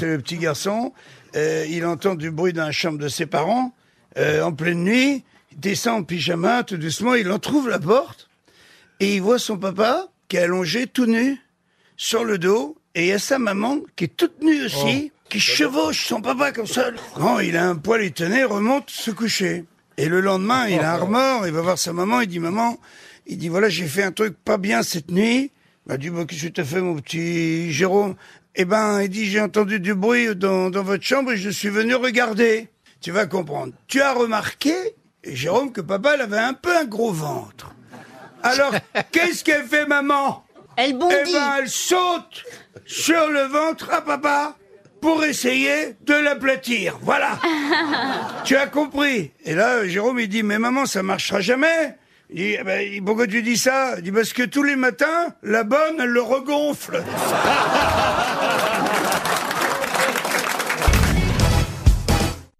c'est le petit garçon. Euh, il entend du bruit dans la chambre de ses parents euh, en pleine nuit. Il descend en pyjama tout doucement. Il en trouve la porte et il voit son papa qui est allongé tout nu sur le dos et il y a sa maman qui est toute nue aussi, qui chevauche son papa comme ça. Quand il a un poil étonné, remonte se coucher. Et le lendemain, il a un remords, il va voir sa maman, il dit maman, il dit voilà j'ai fait un truc pas bien cette nuit. Il dit bah, qu'est-ce que t'as fait mon petit Jérôme? Eh ben il dit j'ai entendu du bruit dans, dans votre chambre et je suis venu regarder. Tu vas comprendre. Tu as remarqué, Jérôme, que papa elle avait un peu un gros ventre. Alors qu'est-ce qu'elle fait maman? Elle eh bondit. ben, elle saute sur le ventre à papa pour essayer de l'aplatir. Voilà. tu as compris. Et là, Jérôme, il dit, mais maman, ça marchera jamais. Il dit, Eh ben, pourquoi tu dis ça? Il dit, parce que tous les matins, la bonne, elle le regonfle.